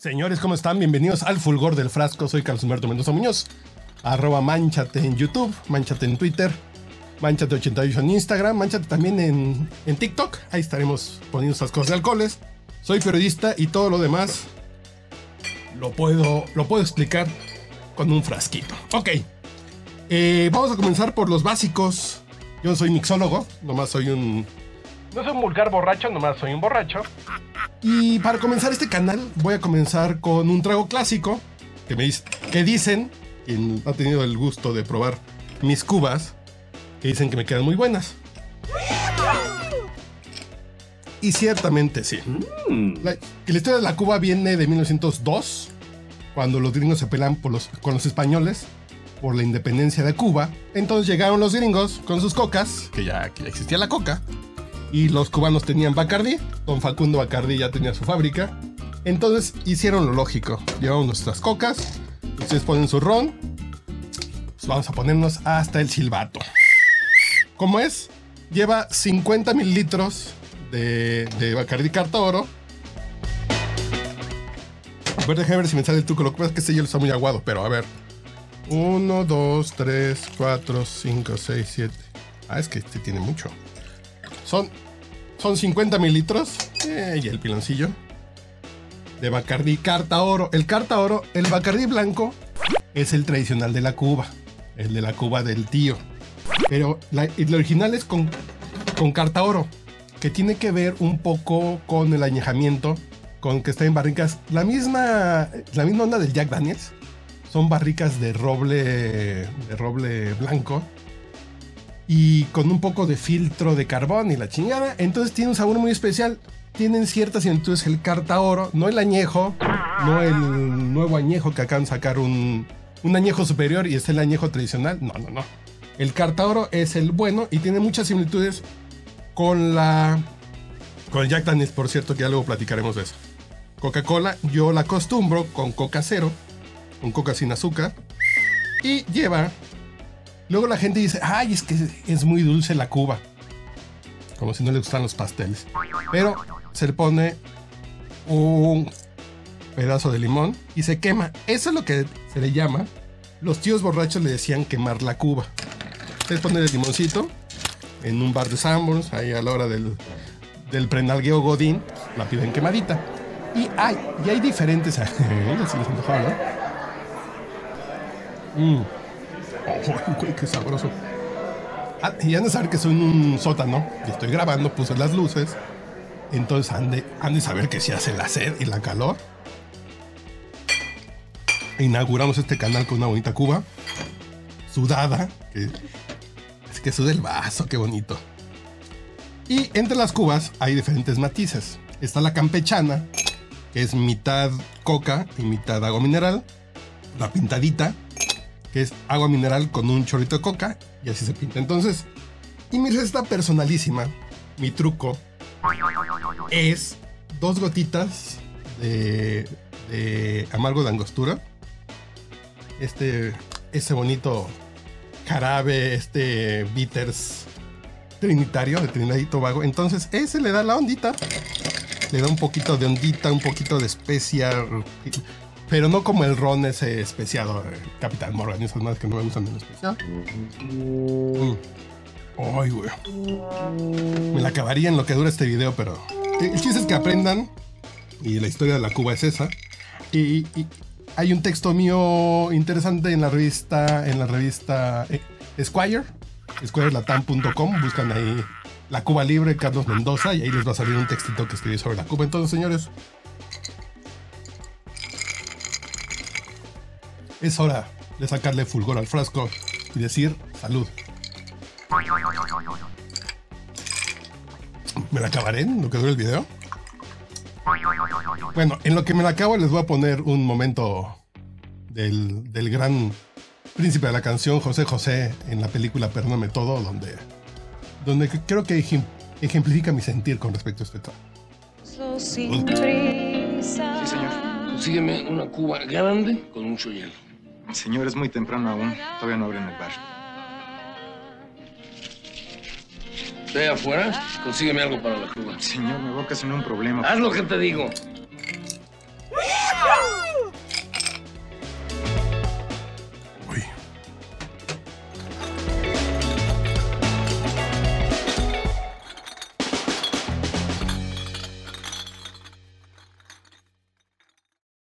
Señores, ¿cómo están? Bienvenidos al Fulgor del Frasco. Soy Carlos Humberto Mendoza Muñoz. Arroba manchate en YouTube, manchate en Twitter, manchate 88 en Instagram, manchate también en, en TikTok. Ahí estaremos poniendo estas cosas de alcoholes. Soy periodista y todo lo demás lo puedo, lo puedo explicar con un frasquito. Ok. Eh, vamos a comenzar por los básicos. Yo soy mixólogo, nomás soy un... No soy un vulgar borracho, nomás soy un borracho. Y para comenzar este canal voy a comenzar con un trago clásico que me dice, que dicen, quien ha tenido el gusto de probar mis cubas, que dicen que me quedan muy buenas. Y ciertamente sí. La, la historia de la Cuba viene de 1902, cuando los gringos se pelean por los, con los españoles por la independencia de Cuba. Entonces llegaron los gringos con sus cocas, que ya, que ya existía la coca, y los cubanos tenían Bacardi. Don Facundo Bacardi ya tenía su fábrica. Entonces hicieron lo lógico. Llevamos nuestras cocas, ustedes ponen su ron, pues vamos a ponernos hasta el silbato. ¿Cómo es? Lleva 50 mililitros de, de Bacardi Carta Oro. A ver, déjame si me sale el truco. Lo que pasa es que este hielo está muy aguado, pero a ver. 1, 2, 3, 4, 5, 6, 7. Ah, es que este tiene mucho. Son, son 50 mililitros. Eh, y el piloncillo. De Bacardi Carta Oro. El Carta Oro, el Bacardi blanco, es el tradicional de la Cuba. El de la Cuba del tío. Pero la, el original es con, con Carta Oro. Que tiene que ver un poco con el añejamiento. Con que está en barricas. La misma, la misma onda del Jack Daniels son barricas de roble de roble blanco y con un poco de filtro de carbón y la chingada entonces tiene un sabor muy especial tienen ciertas similitudes el carta oro no el añejo no el nuevo añejo que acaban de sacar un, un añejo superior y es el añejo tradicional no no no el carta oro es el bueno y tiene muchas similitudes con la con Jack Daniels por cierto que ya luego platicaremos de eso Coca-Cola yo la acostumbro con Coca Cero con coca sin azúcar. Y lleva. Luego la gente dice, ay, es que es muy dulce la cuba. Como si no le gustan los pasteles. Pero se le pone un pedazo de limón y se quema. Eso es lo que se le llama. Los tíos borrachos le decían quemar la cuba. Ustedes ponen el limoncito en un bar de Sanborns, ahí a la hora del, del prenalgueo Godín, la piden quemadita. Y hay, y hay diferentes. se les. Mmm. Qué sabroso. Ah, y han de saber que soy en un sótano y estoy grabando, puse las luces. Entonces han de, han de saber que si hace la sed y la calor. Inauguramos este canal con una bonita cuba. Sudada. Que, es que suda el vaso, qué bonito. Y entre las cubas hay diferentes matices. Está la campechana, que es mitad coca y mitad agua mineral. La pintadita, que es agua mineral con un chorrito de coca y así se pinta. Entonces, y mi receta personalísima, mi truco, es dos gotitas de, de amargo de angostura. Este, ese bonito jarabe, este bitters trinitario de Trinidad y Tobago. Entonces, ese le da la ondita. Le da un poquito de ondita, un poquito de especia pero no como el ron ese especiado de Capitán Morgan y esas más que no me gustan en especial. Mm. Ay, güey. Me la acabaría en lo que dura este video, pero. El chiste es que aprendan. Y la historia de la Cuba es esa. Y, y hay un texto mío interesante en la revista. En la revista eh, Esquire. Esquirelatam.com. Buscan ahí la Cuba Libre, Carlos Mendoza. Y ahí les va a salir un textito que escribí sobre la Cuba. Entonces, señores, es hora de sacarle fulgor al frasco y decir salud. ¿Me la acabaré en lo que dura el video? Bueno, en lo que me la acabo les voy a poner un momento del, del gran príncipe de la canción, José José, en la película Perdóname Todo, donde, donde creo que ejemplifica mi sentir con respecto a este tema. Sí, señor. Consígueme una cuba grande con mucho hielo. Señor, es muy temprano aún. Todavía no abren el bar. Ve afuera, consígueme algo para la cuba. Señor, me voy a ocasionar un problema. Haz lo que te digo.